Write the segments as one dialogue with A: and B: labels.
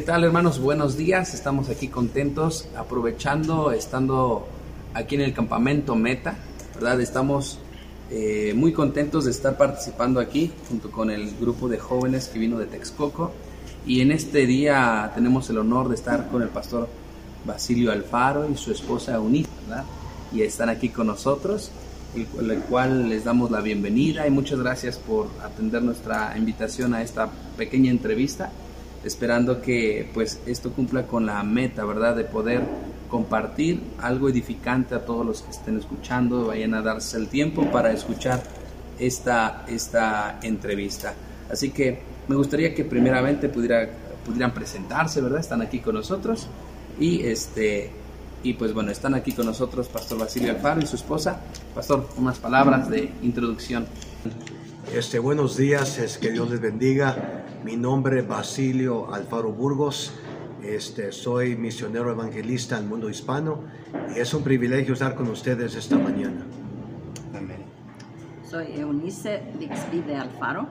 A: ¿Qué tal hermanos? Buenos días, estamos aquí contentos, aprovechando, estando aquí en el campamento Meta, ¿verdad? Estamos eh, muy contentos de estar participando aquí junto con el grupo de jóvenes que vino de Texcoco y en este día tenemos el honor de estar con el pastor Basilio Alfaro y su esposa Eunice, ¿verdad? Y están aquí con nosotros, el, el cual les damos la bienvenida y muchas gracias por atender nuestra invitación a esta pequeña entrevista esperando que pues esto cumpla con la meta, ¿verdad? De poder compartir algo edificante a todos los que estén escuchando, vayan a darse el tiempo para escuchar esta, esta entrevista. Así que me gustaría que primeramente pudiera, pudieran presentarse, ¿verdad? Están aquí con nosotros y este y pues bueno, están aquí con nosotros Pastor Basilio Alfaro y su esposa. Pastor, unas palabras de introducción.
B: Este, buenos días, es que Dios les bendiga. Mi nombre es Basilio Alfaro Burgos. Este, soy misionero evangelista al mundo hispano y es un privilegio estar con ustedes esta mañana.
A: Amén.
C: Soy Eunice Bixby de Alfaro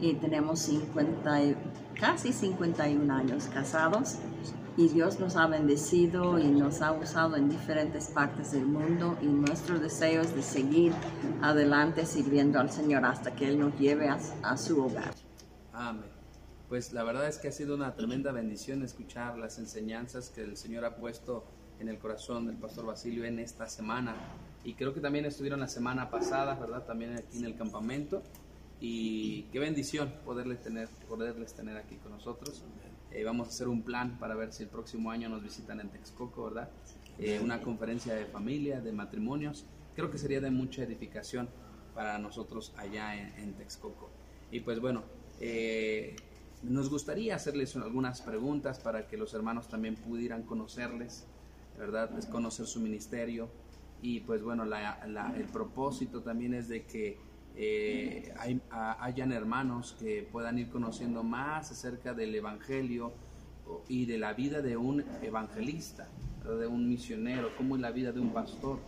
C: y tenemos 50, y- casi 51 años casados y Dios nos ha bendecido y nos ha usado en diferentes partes del mundo y nuestro deseo es de seguir adelante sirviendo al Señor hasta que Él nos lleve a, a su hogar.
A: Amén. Pues la verdad es que ha sido una tremenda bendición escuchar las enseñanzas que el Señor ha puesto en el corazón del pastor Basilio en esta semana. Y creo que también estuvieron la semana pasada, ¿verdad? También aquí en el campamento. Y qué bendición poderles tener, poderles tener aquí con nosotros. Eh, vamos a hacer un plan para ver si el próximo año nos visitan en Texcoco, ¿verdad? Eh, una conferencia de familia, de matrimonios. Creo que sería de mucha edificación para nosotros allá en, en Texcoco. Y pues bueno, eh, nos gustaría hacerles algunas preguntas para que los hermanos también pudieran conocerles, ¿verdad? Es conocer su ministerio. Y pues bueno, la- la- el propósito también es de que eh, hay- a- hayan hermanos que puedan ir conociendo más acerca del Evangelio y de la vida de un evangelista, de un misionero, cómo es la vida de un pastor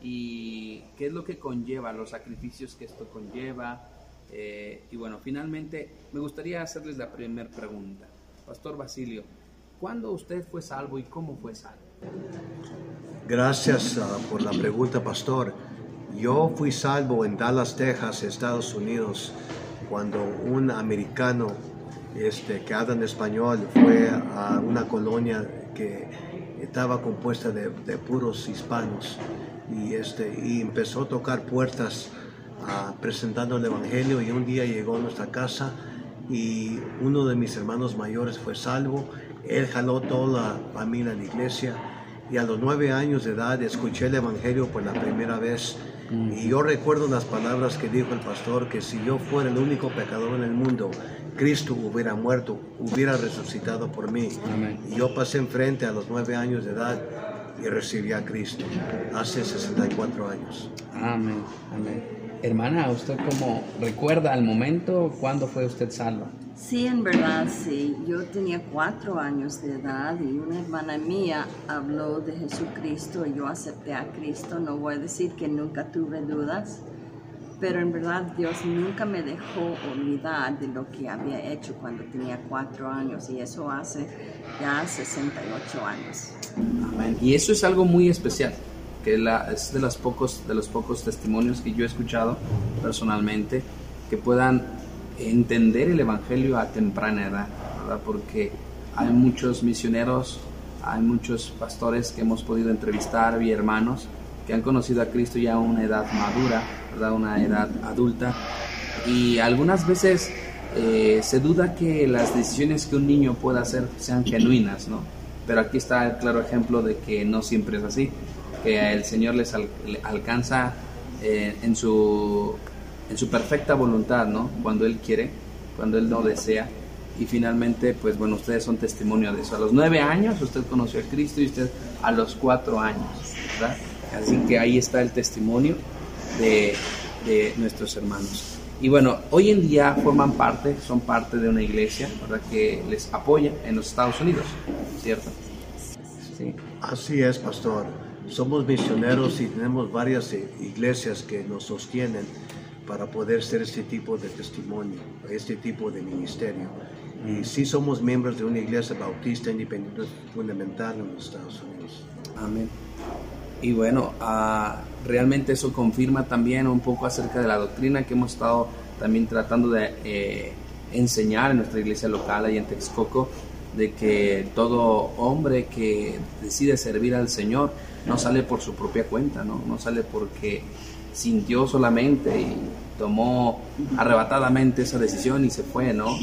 A: y qué es lo que conlleva, los sacrificios que esto conlleva. Eh, y bueno, finalmente me gustaría hacerles la primera pregunta. Pastor Basilio, ¿cuándo usted fue salvo y cómo fue salvo?
B: Gracias ah, por la pregunta, pastor. Yo fui salvo en Dallas, Texas, Estados Unidos, cuando un americano este, que habla en español fue a una colonia que estaba compuesta de, de puros hispanos y, este, y empezó a tocar puertas ah, presentando el Evangelio y un día llegó a nuestra casa y uno de mis hermanos mayores fue salvo. Él jaló toda la familia a la iglesia y a los nueve años de edad escuché el Evangelio por la primera vez. Y yo recuerdo las palabras que dijo el pastor, que si yo fuera el único pecador en el mundo, Cristo hubiera muerto, hubiera resucitado por mí.
A: Amén.
B: Y yo pasé enfrente a los nueve años de edad y recibí a Cristo hace 64 años.
A: Amén, amén. Hermana, ¿usted cómo recuerda al momento cuándo fue usted salva?
C: Sí, en verdad, sí. Yo tenía cuatro años de edad y una hermana mía habló de Jesucristo y yo acepté a Cristo. No voy a decir que nunca tuve dudas, pero en verdad Dios nunca me dejó olvidar de lo que había hecho cuando tenía cuatro años y eso hace ya 68 años.
A: Amén. Y eso es algo muy especial, que es de los, pocos, de los pocos testimonios que yo he escuchado personalmente, que puedan entender el Evangelio a temprana edad. Porque hay muchos misioneros, hay muchos pastores que hemos podido entrevistar y hermanos que han conocido a Cristo ya a una edad madura, ¿verdad? Una edad adulta. Y algunas veces eh, se duda que las decisiones que un niño pueda hacer sean genuinas, ¿no? Pero aquí está el claro ejemplo de que no siempre es así, que el Señor les al- alcanza eh, en, su, en su perfecta voluntad, ¿no? Cuando Él quiere, cuando Él no desea. y finalmente, pues bueno, ustedes son testimonio de eso. A los nueve años usted conoció a Cristo y usted a los cuatro años, ¿verdad? Así que ahí está el testimonio de, de nuestros hermanos. Y bueno, hoy en día forman parte, son parte de una iglesia, ¿verdad? Que les apoya en los Estados Unidos, ¿cierto?
B: Sí. Así es, pastor. Somos misioneros y tenemos varias iglesias que nos sostienen para poder ser este tipo de testimonio, este tipo de ministerio. Y sí somos miembros de una iglesia bautista independiente fundamental en los Estados Unidos.
A: Amén. Y bueno, uh, realmente eso confirma también un poco acerca de la doctrina que hemos estado también tratando de eh, enseñar en nuestra iglesia local ahí en Texcoco, de que todo hombre que decide servir al Señor no sale por su propia cuenta, no, no sale porque sintió solamente y tomó arrebatadamente esa decisión y se fue, ¿no?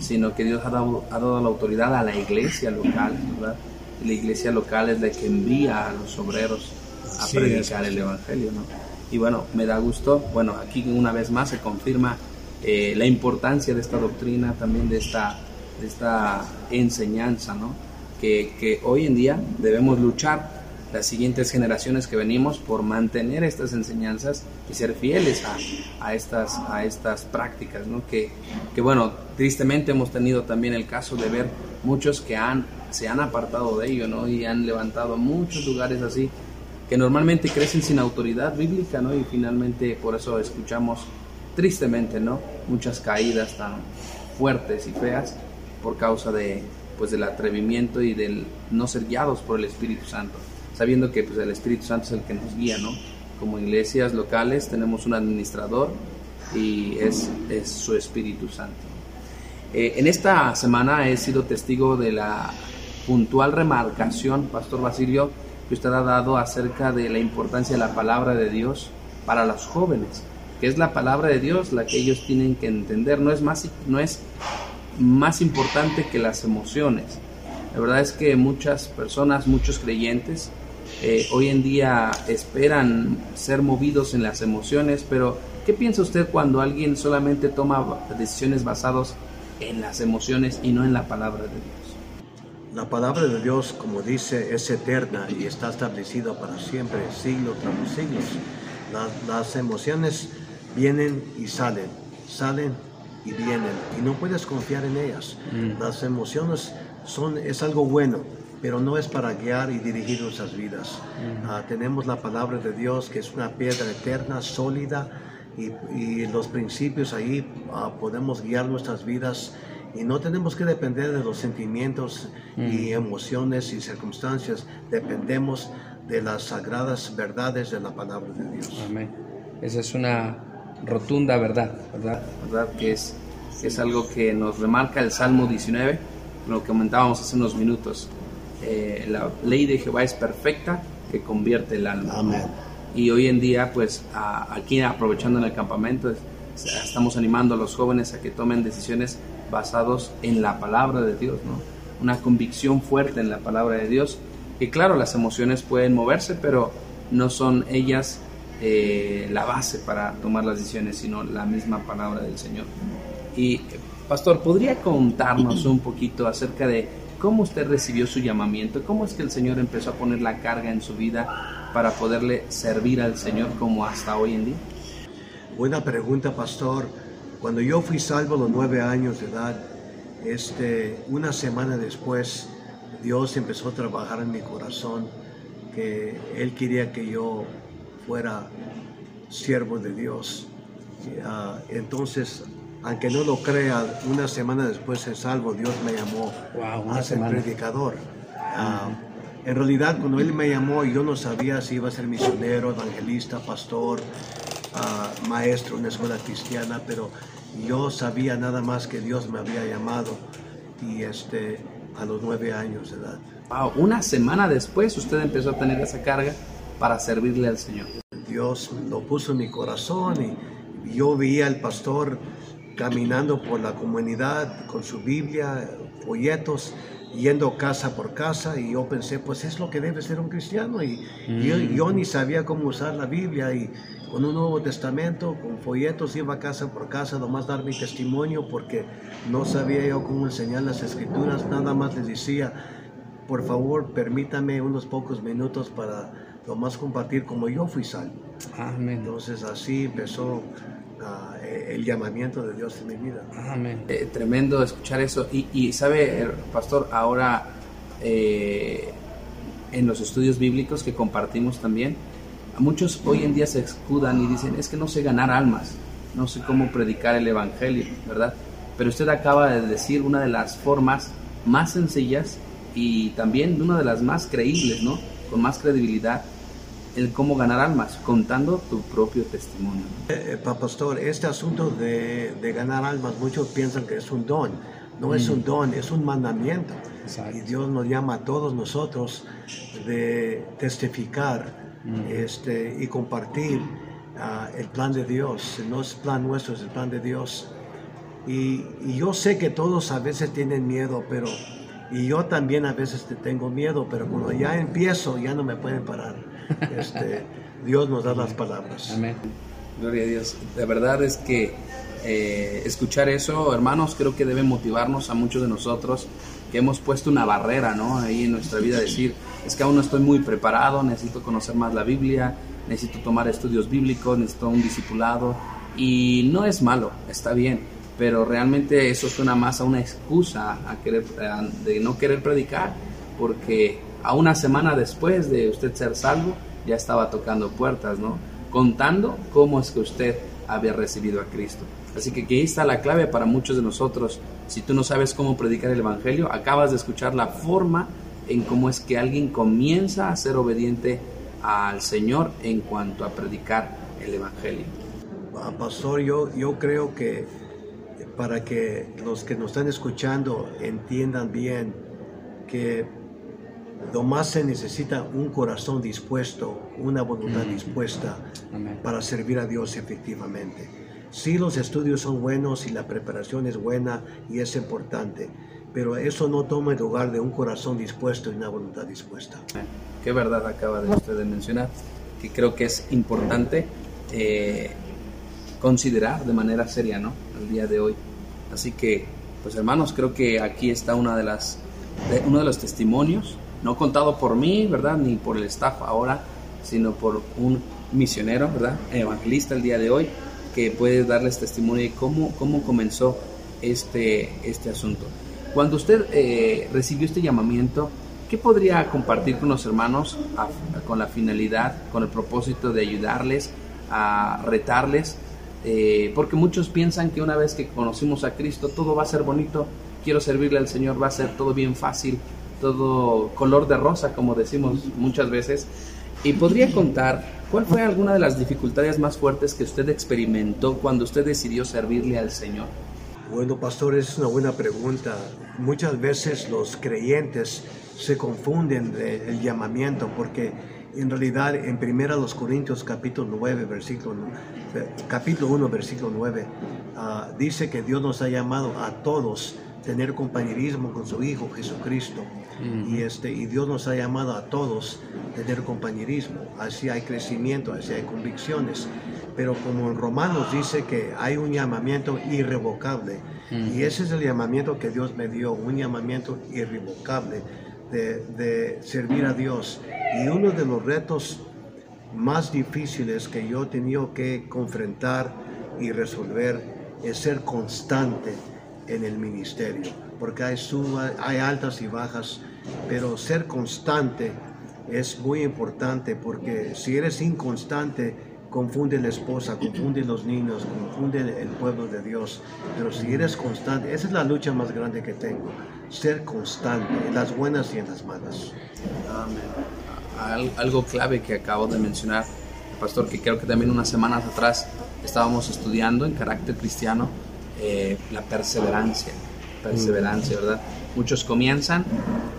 A: Sino que Dios ha dado, ha dado la autoridad a la iglesia local, ¿verdad? la iglesia local es la que envía a los obreros a predicar el Evangelio, ¿no? Y bueno, me da gusto, bueno, aquí una vez más se confirma eh, la importancia de esta doctrina, también de esta, de esta enseñanza, ¿no? Que, que hoy en día debemos luchar las siguientes generaciones que venimos por mantener estas enseñanzas y ser fieles a, a estas, a estas prácticas, ¿no? que, que, bueno, tristemente hemos tenido también el caso de ver muchos que han, se han apartado de ello ¿no? y han levantado muchos lugares así que normalmente crecen sin autoridad bíblica ¿no? y finalmente por eso escuchamos tristemente ¿no? muchas caídas tan fuertes y feas por causa de, pues, del atrevimiento y del no ser guiados por el Espíritu Santo sabiendo que pues, el Espíritu Santo es el que nos guía, ¿no? Como iglesias locales tenemos un administrador y es, es su Espíritu Santo. Eh, en esta semana he sido testigo de la puntual remarcación, Pastor Basilio, que usted ha dado acerca de la importancia de la palabra de Dios para los jóvenes, que es la palabra de Dios la que ellos tienen que entender, no es más, no es más importante que las emociones. La verdad es que muchas personas, muchos creyentes, eh, hoy en día esperan ser movidos en las emociones, pero ¿qué piensa usted cuando alguien solamente toma decisiones basadas en las emociones y no en la palabra de Dios?
B: La palabra de Dios, como dice, es eterna y está establecida para siempre, siglo tras siglos. las emociones vienen y salen, salen y vienen, y no puedes confiar en ellas. Mm. Las emociones son, es algo bueno, pero no es para guiar y dirigir nuestras vidas. Ah, tenemos la palabra de Dios que es una piedra eterna, sólida, y, los principios ahí uh, podemos guiar nuestras vidas y no tenemos que depender de los sentimientos y emociones y circunstancias, dependemos de las sagradas verdades de la palabra de Dios.
A: Amén. Esa es una rotunda verdad, ¿verdad? ¿verdad? Que es, es algo que nos remarca el Salmo 19, lo que comentábamos hace unos minutos. Eh, la ley de Jehová es perfecta que convierte el alma. Y hoy en día, pues aquí aprovechando en el campamento, estamos animando a los jóvenes a que tomen decisiones basadas en la palabra de Dios, ¿no? Una convicción fuerte en la palabra de Dios. Y claro, las emociones pueden moverse, pero no son ellas eh, la base para tomar las decisiones, sino la misma palabra del Señor. Y, Pastor, ¿podría contarnos un poquito acerca de ¿Cómo usted recibió su llamamiento? ¿Cómo es que el Señor empezó a poner la carga en su vida para poderle servir al Señor como hasta hoy en día?
B: Buena pregunta, pastor. Cuando yo fui salvo a los nueve años de edad, este, una semana después, Dios empezó a trabajar en mi corazón, que Él quería que yo fuera siervo de Dios. Ah, entonces, aunque no lo crea, una semana después de salvo, Dios me llamó a ser predicador. Ah, en realidad, cuando Él me llamó, yo no sabía si iba a ser misionero, evangelista, pastor, ah, maestro en una escuela cristiana, pero yo sabía nada más que Dios me había llamado y este, a los nueve años de edad.
A: una semana después usted empezó a tener esa carga para servirle al Señor.
B: Dios lo puso en mi corazón y yo veía al pastor caminando por la comunidad con su Biblia, folletos, yendo casa por casa y yo pensé, pues es lo que debe ser un cristiano y, yo, yo, ni sabía cómo usar la Biblia y con un Nuevo Testamento, con folletos iba casa por casa, nomás dar mi testimonio porque no sabía yo cómo enseñar las escrituras, nada más les decía, por favor permítame unos pocos minutos para nomás compartir como yo fui salvo. Amén. Entonces así empezó uh, el llamamiento de Dios en mi vida.
A: Amén. Eh, tremendo escuchar eso. Y, y sabe, pastor, ahora eh, en los estudios bíblicos que compartimos también, muchos hoy en día se escudan y dicen, es que no sé ganar almas, no sé cómo predicar el Evangelio, ¿verdad? Pero usted acaba de decir una de las formas más sencillas y también una de las más creíbles, ¿no? Con más credibilidad, el cómo ganar almas, contando tu propio testimonio.
B: Eh, eh pastor, este asunto de, de, ganar almas, muchos piensan que es un don. No es un mm. don, es un mandamiento. Y Dios nos llama a todos nosotros de testificar Mm. este, y compartir ah, el plan de Dios. No es plan nuestro, es el plan de Dios. Y, yo sé que todos a veces tienen miedo, pero y yo también a veces tengo miedo, pero cuando ya empiezo ya no me pueden parar. Este, Dios nos da las palabras.
A: Amén. Gloria a Dios. La verdad es que eh, escuchar eso, hermanos, creo que debe motivarnos a muchos de nosotros que hemos puesto una barrera, ¿no? Ahí en nuestra vida, decir, es que aún no estoy muy preparado, necesito conocer más la Biblia, necesito tomar estudios bíblicos, necesito un discipulado. Y no es malo, está bien, pero realmente eso suena más a una excusa a querer, de no querer predicar, porque a una semana después de usted ser salvo, ya estaba tocando puertas, ¿no? Contando cómo es que usted había recibido a Cristo. Así que aquí está la clave para muchos de nosotros. Si tú no sabes cómo predicar el Evangelio, acabas de escuchar la forma en cómo es que alguien comienza a ser obediente al Señor en cuanto a predicar el Evangelio.
B: Ah, pastor, yo, yo creo que para que los que nos están escuchando entiendan bien que lo más se necesita un corazón dispuesto, una voluntad mm. dispuesta para servir a Dios efectivamente. Sí, los estudios son buenos y la preparación es buena y es importante, pero eso no toma el lugar de un corazón dispuesto y una voluntad dispuesta.
A: Qué verdad acaba de usted de mencionar, que creo que es importante eh, considerar de manera seria, ¿no? El día de hoy. Así que, pues hermanos, creo que aquí está una de las, uno de los testimonios no contado por mí, ¿verdad? Ni por el staff ahora, sino por un misionero, ¿verdad? Evangelista el día de hoy, que puede darles testimonio de cómo, cómo comenzó este, este asunto. Cuando usted eh, recibió este llamamiento, ¿qué podría compartir con los hermanos con la finalidad, con el propósito de ayudarles, a retarles? Eh, porque muchos piensan que una vez que conocimos a Cristo todo va a ser bonito, quiero servirle al Señor, va a ser todo bien fácil, todo color de rosa, como decimos muchas veces. Y podría contar cuál fue alguna de las dificultades más fuertes que usted experimentó cuando usted decidió servirle al Señor.
B: Bueno, pastor, es una buena pregunta. Muchas veces los creyentes se confunden del llamamiento porque en realidad en primera los Corintios capítulo 9 versículo capítulo 1 versículo 9 ah, dice que Dios nos ha llamado a todos tener compañerismo con su Hijo Jesucristo. Y, este, y Dios nos ha llamado a todos a tener compañerismo. Así hay crecimiento, así hay convicciones. Pero como en Romanos dice que hay un llamamiento irrevocable. Y ese es el llamamiento que Dios me dio, un llamamiento irrevocable de, de servir a Dios. Y uno de los retos más difíciles que yo he tenido que confrontar y resolver es ser constante en el ministerio, porque hay, suba, hay altas y bajas, pero ser constante es muy importante porque si eres inconstante, confunde la esposa, confunde los niños, confunde el pueblo de Dios. Pero si eres constante, esa es la lucha más grande que tengo, ser constante en las buenas y en las malas.
A: Algo clave que acabo de mencionar, pastor, que creo que también unas semanas atrás estábamos estudiando en carácter cristiano, eh, la perseverancia, perseverancia, ¿verdad? Muchos comienzan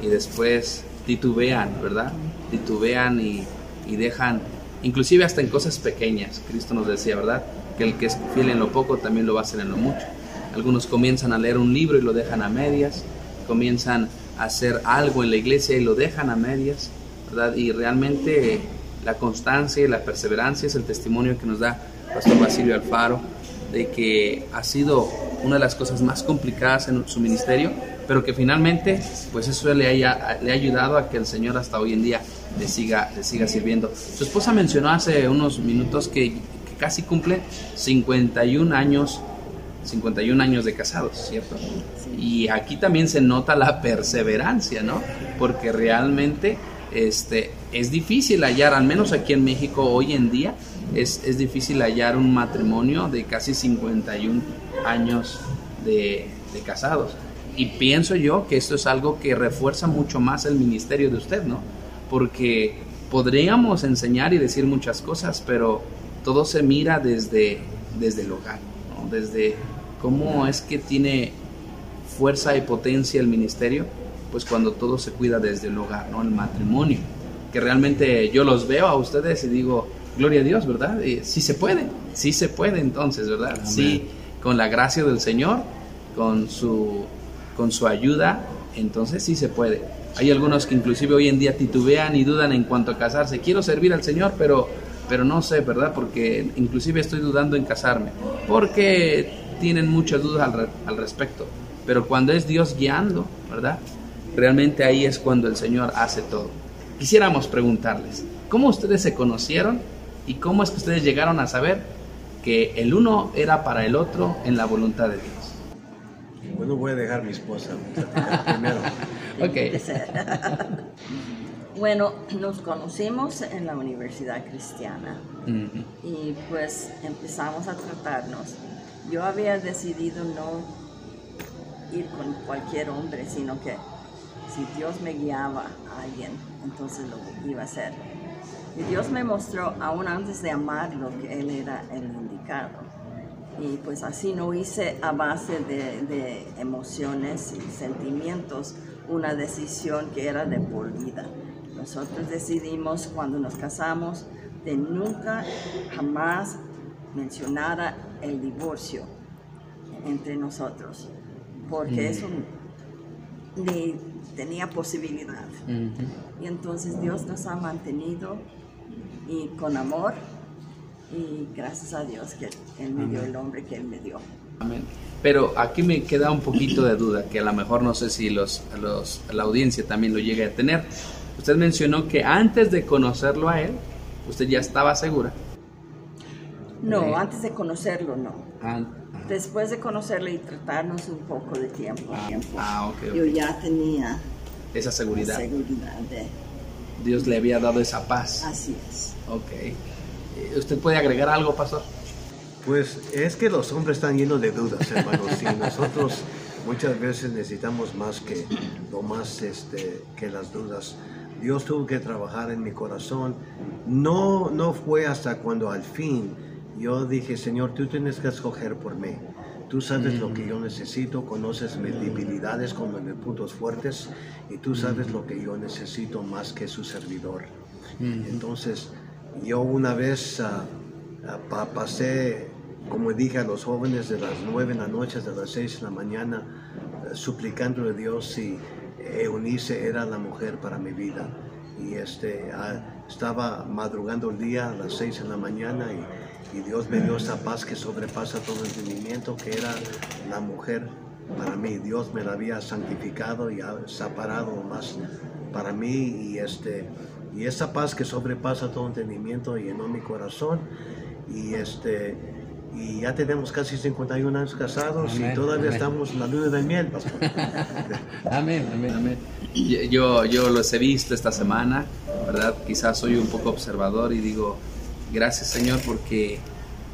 A: y después titubean, ¿verdad? Titubean y, y dejan, inclusive hasta en cosas pequeñas, Cristo nos decía, ¿verdad? Que el que es fiel en lo poco también lo va a hacer en lo mucho. Algunos comienzan a leer un libro y lo dejan a medias, comienzan hacer algo en la iglesia y lo dejan a medias, ¿verdad? Y realmente la constancia y la perseverancia es el testimonio que nos da Pastor Basilio Alfaro de que ha sido una de las cosas más complicadas en su ministerio, pero que finalmente, pues eso le, haya, le ha ayudado a que el Señor hasta hoy en día le siga, le siga sirviendo. Su esposa mencionó hace unos minutos que, casi cumple 51 años 51 años de casados, ¿cierto? Y aquí también se nota la perseverancia, ¿no? Porque realmente este, es difícil hallar, al menos aquí en México hoy en día, es, es difícil hallar un matrimonio de casi 51 años de, casados. Y pienso yo que esto es algo que refuerza mucho más el ministerio de usted, ¿no? Porque podríamos enseñar y decir muchas cosas, pero todo se mira desde, desde el hogar, desde cómo es que tiene fuerza y potencia el ministerio, pues cuando todo se cuida desde el hogar, ¿no? El matrimonio, que realmente yo los veo a ustedes y digo, gloria a Dios, ¿verdad? sí se puede, sí se puede entonces, ¿verdad? Sí, con la gracia del Señor, con su, con su ayuda, entonces sí se puede. Hay algunos que inclusive hoy en día titubean y dudan en cuanto a casarse. Quiero servir al Señor, pero, pero no sé, ¿verdad? Porque inclusive estoy dudando en casarme. Porque tienen muchas dudas al, al respecto. Pero cuando es Dios guiando, ¿verdad? Realmente ahí es cuando el Señor hace todo. Quisiéramos preguntarles, ¿cómo ustedes se conocieron y cómo es que ustedes llegaron a saber que el uno era para el otro en la voluntad de Dios?
B: Bueno, voy a dejar a mi esposa primero.
A: ok.
C: Bueno, nos conocimos en la Universidad Cristiana uh -huh. y pues empezamos a tratarnos. Yo había decidido no ir con cualquier hombre, sino que si Dios me guiaba a alguien, entonces lo iba a hacer. Y Dios me mostró, aún antes de amarlo, que Él era el indicado. Y pues así no hice a base de, de emociones y sentimientos una decisión que era de por vida. Nosotros decidimos cuando nos casamos de nunca, jamás mencionar el divorcio entre nosotros, porque mm. eso ni tenía posibilidad. Mm -hmm. Y entonces Dios nos ha mantenido y con amor y gracias a Dios que Él me dio el hombre que Él me dio.
A: Amén. Pero aquí me queda un poquito de duda, que a lo mejor no sé si los, los, la audiencia también lo llegue a tener. Usted mencionó que antes de conocerlo a él, usted ya estaba segura.
C: No, eh, antes de conocerlo no. Ah, Después de conocerlo y tratarnos un poco de tiempo,
A: ah,
C: tiempo
A: ah, okay,
C: yo ya tenía
A: esa seguridad.
C: seguridad de,
A: Dios le había dado esa paz.
C: Así es.
A: Ok. Eh, ¿Usted puede agregar algo, pastor?
B: Pues es que los hombres están llenos de dudas, hermanos, y nosotros muchas veces necesitamos más que lo más este, que las dudas. Dios tuvo que trabajar en mi corazón. No, no fue hasta cuando al fin yo dije, Señor, tú tienes que escoger por mí. Tú sabes mm. lo que yo necesito, conoces mis debilidades como mis puntos fuertes y tú sabes mm. lo que yo necesito más que su servidor. Mm. Entonces, yo una vez uh, uh, pasé, como dije a los jóvenes, de las nueve en la noche hasta las seis en la mañana, uh, suplicándole a Dios si Eunice era la mujer para mi vida. Y este, estaba madrugando el día a las seis en la mañana y, y Dios me dio esa paz que sobrepasa todo entendimiento, que era la mujer para mí. Dios me la había santificado y separado más para mí y este y esa paz que sobrepasa todo entendimiento llenó mi corazón y este y ya tenemos casi 51 años casados amén, y todavía amén. estamos en la luna de miel, pastor.
A: amén, amén, amén. Yo, yo los he visto esta semana, ¿verdad? Quizás soy un poco observador y digo, gracias Señor porque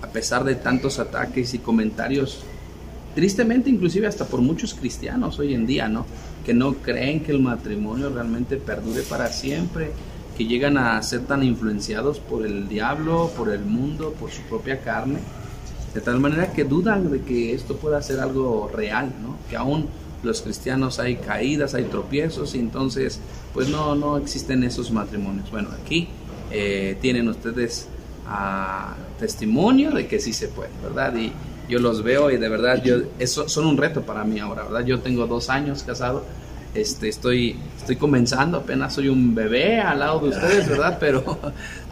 A: a pesar de tantos ataques y comentarios, tristemente inclusive hasta por muchos cristianos hoy en día, ¿no? Que no creen que el matrimonio realmente perdure para siempre, que llegan a ser tan influenciados por el diablo, por el mundo, por su propia carne, de tal manera que dudan de que esto pueda ser algo real, ¿no? Que aún los cristianos hay caídas, hay tropiezos y entonces pues no, no existen esos matrimonios. Bueno, aquí eh, tienen ustedes ah, testimonio de que sí se puede, ¿verdad? Y yo los veo y de verdad yo, eso son un reto para mí ahora, ¿verdad? Yo tengo dos años casado Este, estoy, estoy comenzando, apenas soy un bebé al lado de ustedes, ¿verdad? Pero,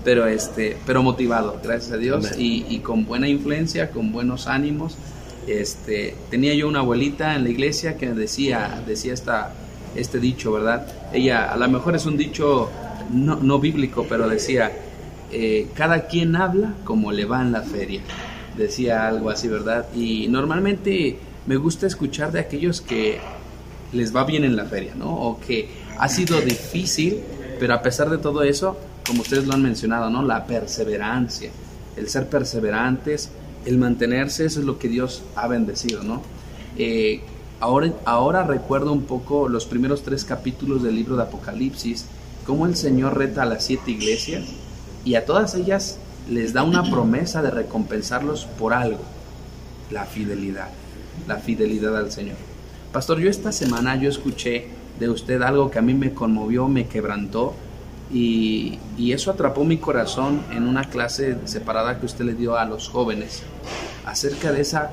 A: pero, este, pero motivado, gracias a Dios, y, y, con buena influencia, con buenos ánimos. Este, tenía yo una abuelita en la iglesia que decía, decía esta, este dicho, ¿verdad? Ella, a lo mejor es un dicho no, no bíblico, pero decía, eh, cada quien habla como le va en la feria. Decía algo así, ¿verdad? Y normalmente me gusta escuchar de aquellos que les va bien en la feria, ¿no? O que ha sido difícil, pero a pesar de todo eso, como ustedes lo han mencionado, ¿no? La perseverancia, el ser perseverantes, el mantenerse, eso es lo que Dios ha bendecido, ¿no? Eh, ahora, ahora recuerdo un poco los primeros tres capítulos del libro de Apocalipsis, cómo el Señor reta a las siete iglesias y a todas ellas les da una promesa de recompensarlos por algo, la fidelidad, la fidelidad al Señor. Pastor, yo esta semana yo escuché de usted algo que a mí me conmovió, me quebrantó y, y, eso atrapó mi corazón en una clase separada que usted le dio a los jóvenes. Acerca de esa,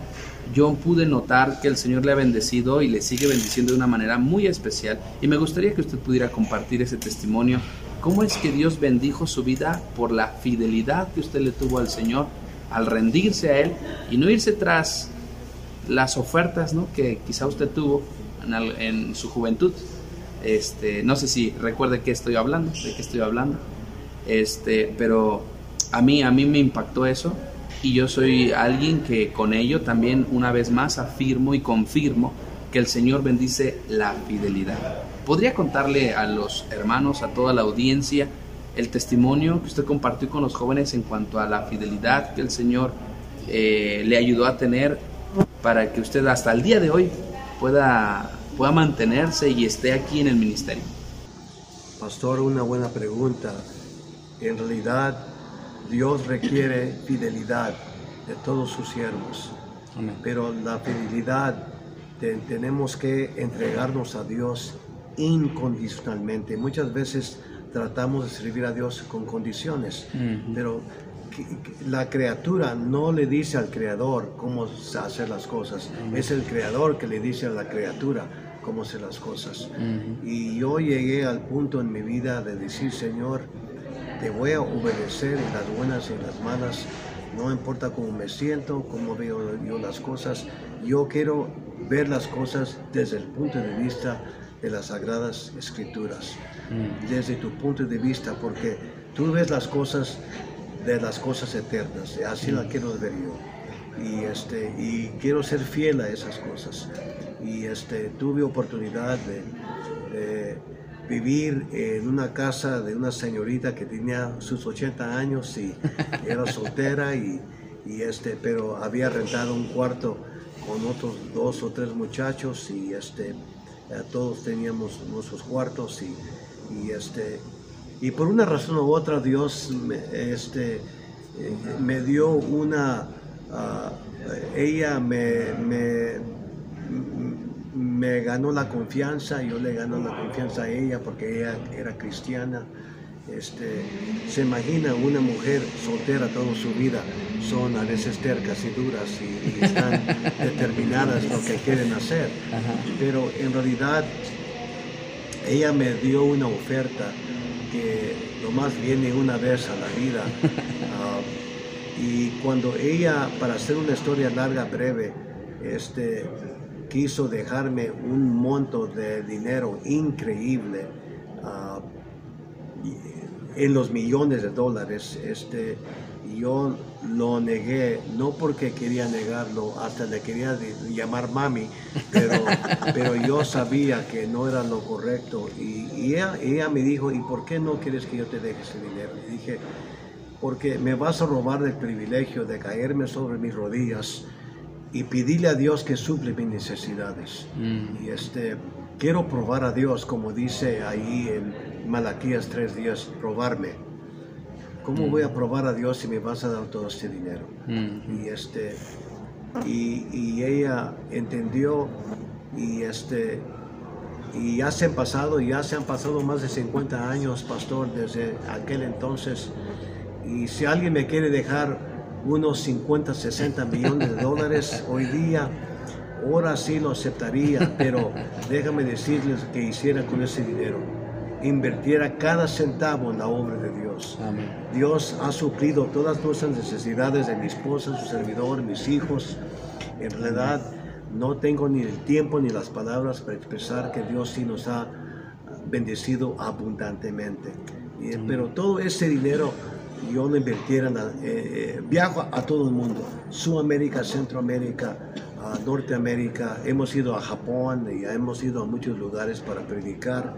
A: yo pude notar que el Señor le ha bendecido y le sigue bendiciendo de una manera muy especial y me gustaría que usted pudiera compartir ese testimonio. ¿Cómo es que Dios bendijo su vida por la fidelidad que usted le tuvo al Señor al rendirse a Él y no irse tras las ofertas ¿no? que quizá usted tuvo en, su juventud? Este, no sé si recuerde qué estoy hablando, de qué estoy hablando. Este, pero a mí, a mí me impactó eso y yo soy alguien que con ello también una vez más afirmo y confirmo que el Señor bendice la fidelidad. ¿Podría contarle a los hermanos, a toda la audiencia, el testimonio que usted compartió con los jóvenes en cuanto a la fidelidad que el Señor eh, le ayudó a tener para que usted hasta el día de hoy pueda pueda mantenerse y esté aquí en el ministerio?
B: Pastor, una buena pregunta. En realidad, Dios requiere fidelidad de todos sus siervos. Amén. Pero la fidelidad tenemos que entregarnos a Dios incondicionalmente. Muchas veces tratamos de servir a Dios con condiciones, pero la criatura no le dice al creador cómo hacer las cosas, uh -huh. es el creador que le dice a la criatura cómo hacer las cosas. Uh -huh. Y yo llegué al punto en mi vida de decir, Señor, te voy a obedecer en las buenas y en las malas, no importa cómo me siento, cómo veo yo las cosas, yo quiero ver las cosas desde el punto de vista de las sagradas escrituras, desde tu punto de vista, porque tú ves las cosas de las cosas eternas, así la quiero ver yo. Y, este, y quiero ser fiel a esas cosas. Y este, tuve oportunidad de, de, vivir en una casa de una señorita que tenía sus 80 años y era soltera, y, y este, pero había rentado un cuarto con otros dos o tres muchachos y este, todos teníamos nuestros cuartos y, y este, y por una razón u otra Dios me, este, me dio una, uh, ella me, me, me, ganó la confianza, yo le ganó la confianza a ella porque ella era cristiana. Este, se imagina una mujer soltera toda su vida, son a veces tercas y duras y, y están determinadas lo que quieren hacer, pero en realidad ella me dio una oferta nomás viene una vez a la vida. Uh, y cuando ella, para hacer una historia larga, breve, este, quiso dejarme un monto de dinero increíble, uh, en los millones de dólares, este, yo lo negué, no porque quería negarlo, hasta le quería llamar mami, pero, pero yo sabía que no era lo correcto. Y, y ella, ella, me dijo, ¿y por qué no quieres que yo te deje ese dinero? Y dije, porque me vas a robar el privilegio de caerme sobre mis rodillas y pedirle a Dios que suple mis necesidades. Mm. Y este, quiero probar a Dios, como dice ahí en Malaquías tres días, probarme ¿cómo voy a probar a Dios si me vas a dar todo este dinero? Mm. Y, este, y, y, ella entendió y, este, y ya se han pasado, ya se han pasado más de 50 años, pastor, desde aquel entonces. Y si alguien me quiere dejar unos 50, 60 millones de dólares hoy día, ahora sí lo aceptaría, pero déjame decirles que hiciera con ese dinero. Invertiera cada centavo en la obra de Dios. Dios ha suplido todas nuestras necesidades de mi esposa, su servidor, mis hijos. En realidad, no tengo ni el tiempo ni las palabras para expresar que Dios sí nos ha bendecido abundantemente. pero todo ese dinero yo lo invirtiera en eh, eh, viajo a todo el mundo, Sudamérica, Centroamérica, Norteamérica, hemos ido a Japón y hemos ido a muchos lugares para predicar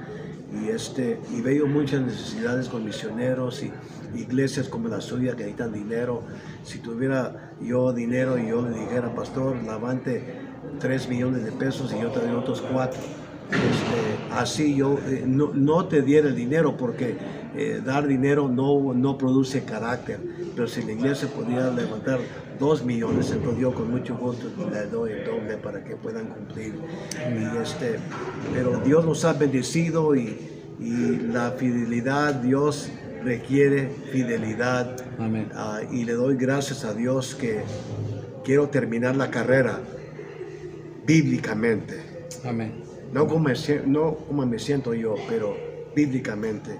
B: y, este, y veo muchas necesidades con misioneros y iglesias como la suya que necesitan dinero. Si tuviera yo dinero y yo le dijera, pastor, levante 3 millones de pesos y yo te doy otros 4. Este, así yo eh, no, no, te diera el dinero porque eh, dar dinero no, no produce carácter, pero si la iglesia podía levantar dos millones, entonces yo con mucho gusto le doy el doble para que puedan cumplir. Y este, pero Dios nos ha bendecido y, y la fidelidad, Dios requiere fidelidad. Amén. Ah, y le doy gracias a Dios que quiero terminar la carrera bíblicamente. Amén. No como, me, no me siento yo, pero bíblicamente.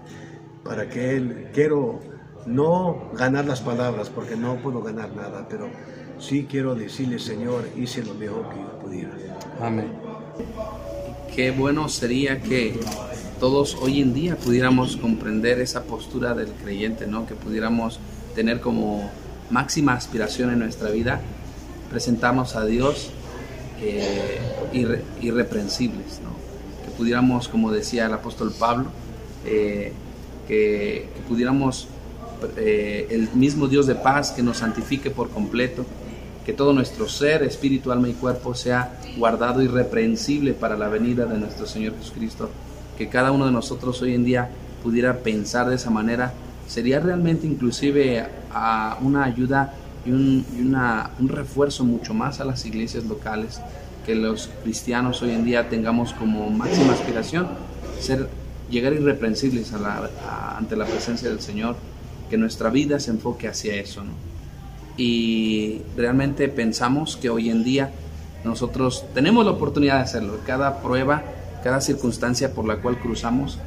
B: Para que Él, quiero no ganar las palabras porque no puedo ganar nada, pero sí quiero decirle, Señor, hice lo mejor que yo pudiera.
A: Amén. Qué bueno sería que todos hoy en día pudiéramos comprender esa postura del creyente, ¿no? Que pudiéramos tener como máxima aspiración en nuestra vida, presentamos a Dios eh, irreprensibles. Que pudiéramos, como decía el apóstol Pablo, eh, que, que, pudiéramos eh, el mismo Dios de paz que nos santifique por completo, que todo nuestro ser, espíritu, alma y cuerpo sea guardado irreprensible para la venida de nuestro Señor Jesucristo, que cada uno de nosotros hoy en día pudiera pensar de esa manera, sería realmente inclusive a una ayuda y, un, refuerzo mucho más a las iglesias locales, que los cristianos hoy en día tengamos como máxima aspiración ser llegar irreprensibles ante la presencia del Señor que nuestra vida se enfoque hacia eso. Y realmente pensamos que hoy en día nosotros tenemos la oportunidad de hacerlo. Cada prueba, cada circunstancia por la cual cruzamos,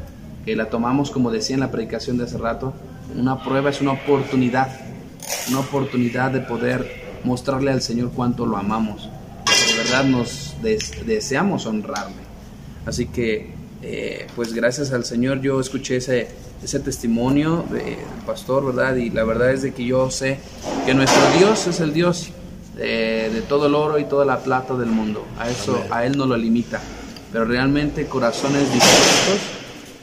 A: que la tomamos, como decía en la predicación de hace rato, una prueba es una oportunidad, una oportunidad de poder mostrarle al Señor cuánto lo amamos. De verdad nos deseamos honrarle. Así que, eh, pues gracias al Señor yo escuché ese, ese testimonio del pastor, ¿verdad? Y la verdad es de que yo sé que nuestro Dios es el Dios de, todo el oro y toda la plata del mundo. A eso, a Él no lo limita. Pero realmente corazones dispuestos,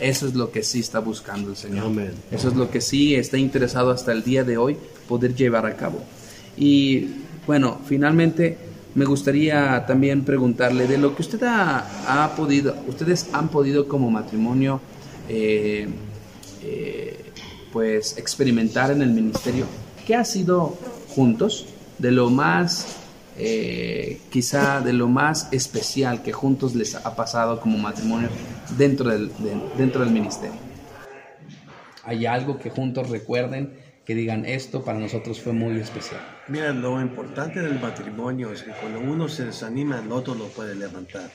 A: eso es lo que sí está buscando el Señor. Eso es lo que sí está interesado hasta el día de hoy poder llevar a cabo. Y bueno, finalmente me gustaría también preguntarle de lo que usted ha, podido, ustedes han podido como matrimonio eh, eh, pues experimentar en el ministerio. ¿Qué ha sido juntos de lo más, eh, quizá de lo más especial que juntos les ha pasado como matrimonio dentro del, dentro del ministerio? ¿Hay algo que juntos recuerden que digan esto para nosotros fue muy especial?
B: Mira, lo importante del matrimonio es que cuando uno se desanima, el otro lo puede levantar.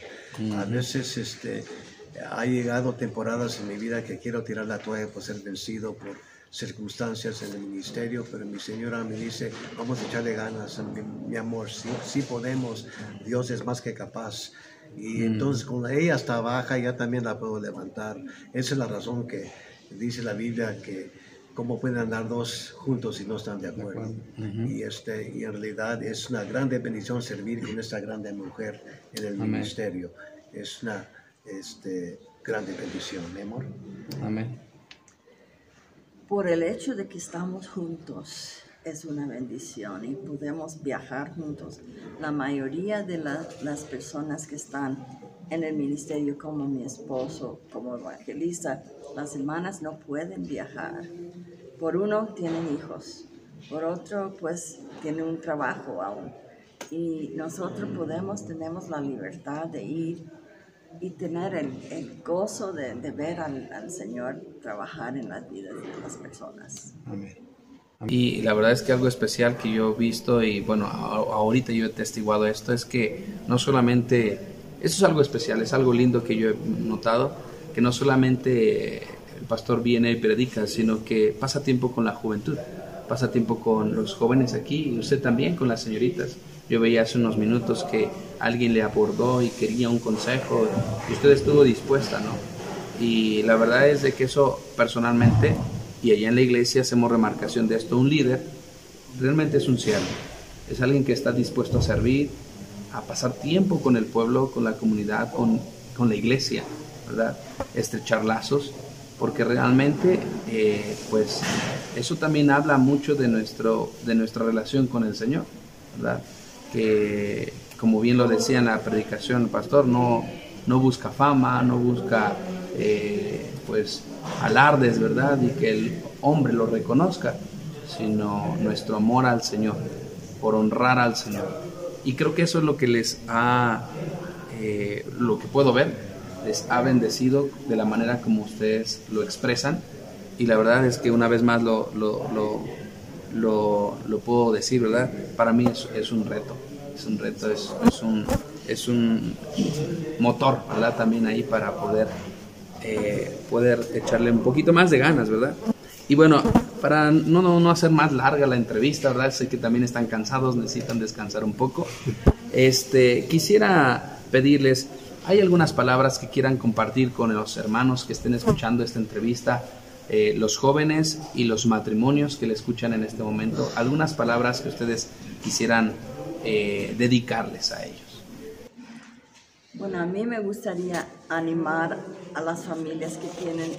B: A veces este, ha llegado temporadas en mi vida que quiero tirar la toalla por ser vencido por circunstancias en el ministerio, pero mi señora me dice, vamos a echarle ganas, mi, amor, sí, sí podemos, Dios es más que capaz. Y mm. entonces cuando ella está baja, ya también la puedo levantar. Esa es la razón que dice la Biblia que cómo pueden andar dos juntos si no están de acuerdo. y, este, y en realidad es una grande bendición servir con esta grande mujer en el ministerio. Es una este, grande bendición, mi amor.
A: Amén.
C: Por el hecho de que estamos juntos es una bendición y podemos viajar juntos. La mayoría de las personas que están en el ministerio, como mi esposo, como evangelista, las hermanas no pueden viajar. Por uno, tienen hijos. Por otro, pues, tienen un trabajo aún. Y nosotros podemos, tenemos la libertad de ir y tener el, gozo de, ver al, Señor trabajar en las vidas de las personas.
A: Amén. Y la verdad es que algo especial que yo he visto y bueno, ahorita yo he testiguado esto es que no solamente, eso es algo especial, es algo lindo que yo he notado, que no solamente el pastor viene y predica, sino que pasa tiempo con la juventud, pasa tiempo con los jóvenes aquí y usted también con las señoritas. Yo veía hace unos minutos que alguien le abordó y quería un consejo y usted estuvo dispuesta, ¿no? Y la verdad es de que eso personalmente y allá en la iglesia hacemos remarcación de esto. Un líder realmente es un siervo, es alguien que está dispuesto a servir, a pasar tiempo con el pueblo, con la comunidad, con, con la iglesia, ¿verdad? Estrechar lazos, porque realmente, eh, pues, eso también habla mucho de, nuestro, de nuestra relación con el Señor, ¿verdad? Que, como bien lo decía en la predicación el pastor, no, no busca fama, no busca, eh, pues, alardes, ¿verdad? Y que el hombre lo reconozca, sino nuestro amor al Señor, por honrar al Señor. Y creo que eso es lo que les ha, eh, lo que puedo ver, les ha bendecido de la manera como ustedes lo expresan. Y la verdad es que una vez más lo, lo, puedo decir, ¿verdad? Para mí es, es un reto, es un reto, es, es, un, es un motor, ¿verdad? También ahí para poder eh, poder echarle un poquito más de ganas, ¿verdad? Y bueno, para no, no, no, hacer más larga la entrevista, ¿verdad? Sé que también están cansados, necesitan descansar un poco. Este, quisiera pedirles, ¿hay algunas palabras que quieran compartir con los hermanos que estén escuchando esta entrevista? Eh, los jóvenes y los matrimonios que le escuchan en este momento, algunas palabras que ustedes quisieran eh, dedicarles a ellos.
C: Bueno, a mí me gustaría animar a las familias que tienen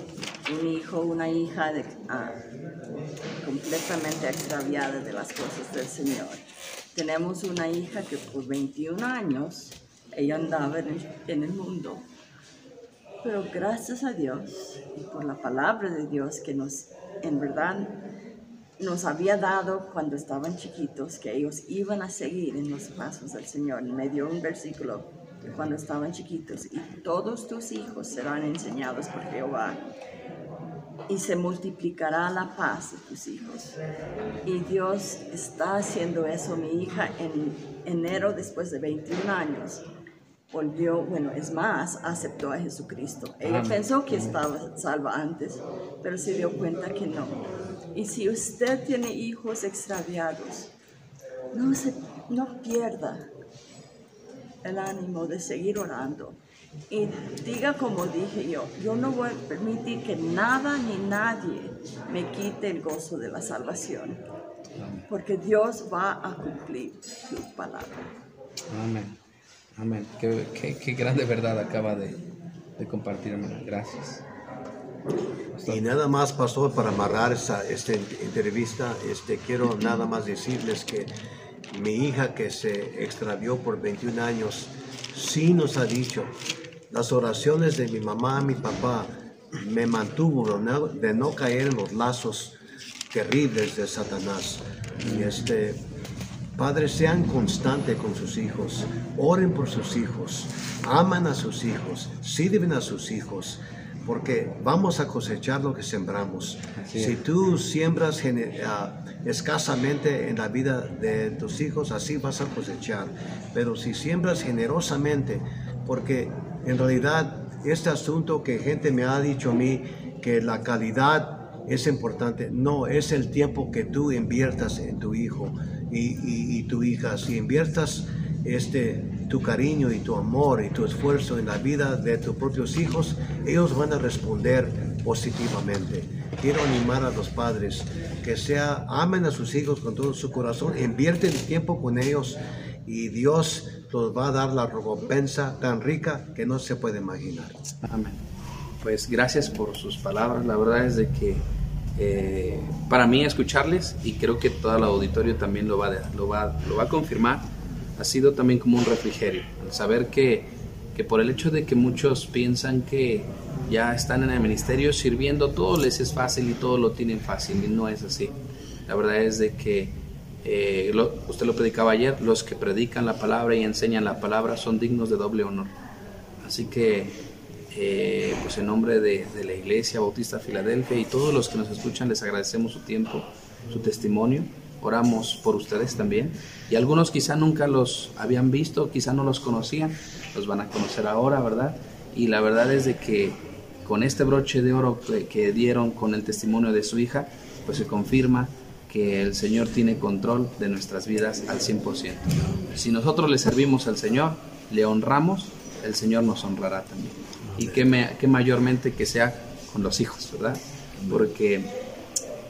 C: un hijo, una hija ah, completamente extraviada de las cosas del Señor. Tenemos una hija que por 21 años ella andaba en el, en el mundo, pero gracias a Dios y por la palabra de Dios que nos, en verdad, nos había dado cuando estaban chiquitos, que ellos iban a seguir en los pasos del Señor. Me dio un versículo cuando estaban chiquitos, y todos tus hijos serán enseñados por Jehová, y se multiplicará la paz de tus hijos. Y Dios está haciendo eso. Mi hija en enero, después de 21 años, volvió, bueno, es más, aceptó a Jesucristo. Ella pensó que estaba salva antes, pero se dio cuenta que no. Y si usted tiene hijos extraviados, no, se, no pierda el ánimo de seguir orando. Y diga como dije yo, yo no voy a permitir que nada ni nadie me quite el gozo de la salvación, porque Dios va a cumplir su palabra.
A: Amén. Amén. Qué, qué, grande verdad acaba de, de compartir, hermano. Gracias.
B: Y nada más, pastor, para amarrar esta, esta entrevista, este, quiero nada más decirles que mi hija que se extravió por 21 años, sí nos ha dicho, las oraciones de mi mamá, mi papá, me mantuvo de no caer en los lazos terribles de Satanás. Y este, padres, sean constantes con sus hijos, oren por sus hijos, aman a sus hijos, sirven a sus hijos porque vamos a cosechar lo que sembramos. si tú siembras ah, escasamente en la vida de tus hijos, así vas a cosechar. Pero si siembras generosamente, porque en realidad este asunto que gente me ha dicho a mí, que la calidad es importante, no, es el tiempo que tú inviertas en tu hijo y, y tu hija. Si inviertas este, tu cariño y tu amor y tu esfuerzo en la vida de tus propios hijos, ellos van a responder positivamente. Quiero animar a los padres que sea, amen a sus hijos con todo su corazón, invierten tiempo con ellos y Dios los va a dar la recompensa tan rica que no se puede imaginar.
A: Amén. Pues gracias por sus palabras. La verdad es de que eh, para mí escucharles y creo que todo el auditorio también lo va, lo va, lo va a confirmar ha sido también como un refrigerio. El saber que, que por el hecho de que muchos piensan que ya están en el ministerio sirviendo, todo les es fácil y todo lo tienen fácil y no es así. La verdad es de que, eh, usted lo predicaba ayer, los que predican la palabra y enseñan la palabra son dignos de doble honor. Así que eh, pues en nombre de, de la Iglesia Bautista Filadelfia y todos los que nos escuchan les agradecemos su tiempo, su testimonio. Oramos por ustedes también. Y algunos quizá nunca los habían visto, quizá no los conocían, los van a conocer ahora, ¿verdad? Y la verdad es de que con este broche de oro que, que dieron con el testimonio de su hija, pues se confirma que el Señor tiene control de nuestras vidas al 100%. Si nosotros le servimos al Señor, le honramos, el Señor nos honrará también. Y que, me, que mayormente que sea con los hijos, ¿verdad? Porque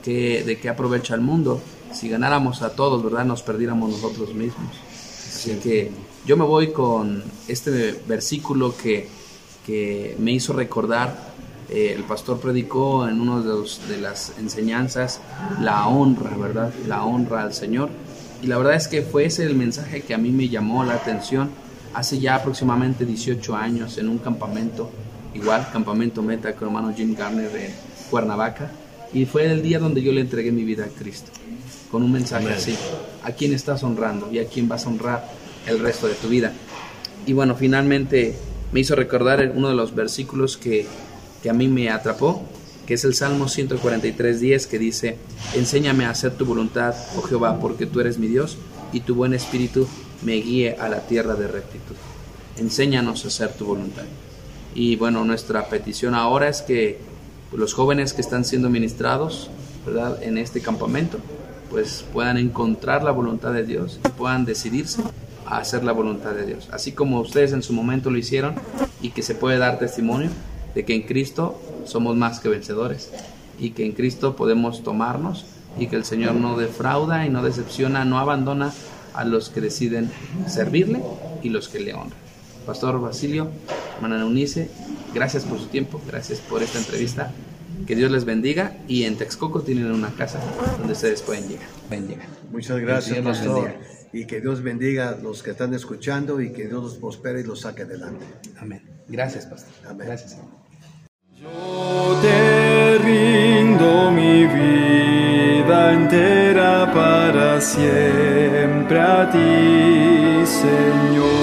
A: ¿qué- ¿de qué aprovecha el mundo si ganáramos a todos, ¿verdad? Nos perdiéramos nosotros mismos. Así que yo me voy con este versículo que, que me hizo recordar, eh, el pastor predicó en una de, los- de las enseñanzas la honra, ¿verdad? La honra al Señor. Y la verdad es que fue ese el mensaje que a mí me llamó la atención hace ya aproximadamente 18 años en un campamento, igual, campamento Meta con hermano Jim Garner en Cuernavaca. Y fue el día donde yo le entregué mi vida a Cristo, con un mensaje así, ¿a quién estás honrando y a quién vas a honrar el resto de tu vida? Y bueno, finalmente me hizo recordar uno de los versículos que, que a mí me atrapó, que es el Salmo 143.10, que dice, enséñame a hacer tu voluntad, oh Jehová, porque tú eres mi Dios, y tu buen espíritu me guíe a la tierra de rectitud. Enséñanos a hacer tu voluntad. Y bueno, nuestra petición ahora es que los jóvenes que están siendo ministrados, ¿verdad? En este campamento, pues puedan encontrar la voluntad de Dios y puedan decidirse a hacer la voluntad de Dios. Así como ustedes en su momento lo hicieron y que se puede dar testimonio de que en Cristo somos más que vencedores y que en Cristo podemos tomarnos y que el Señor no defrauda y no decepciona, no abandona a los que deciden servirle y los que le honran. Pastor Basilio, hermana Eunice, gracias por su tiempo, gracias por esta entrevista. Que Dios les bendiga y en Texcoco tienen una casa donde ustedes pueden llegar. Pueden llegar.
B: Muchas gracias, pastor.
A: bendiga.
B: Y que Dios bendiga a los que están escuchando y que Dios los prospere y los saque adelante.
A: Amén. Gracias, Pastor.
B: Amén.
A: Gracias.
D: Yo te rindo mi vida entera para siempre a ti, Señor.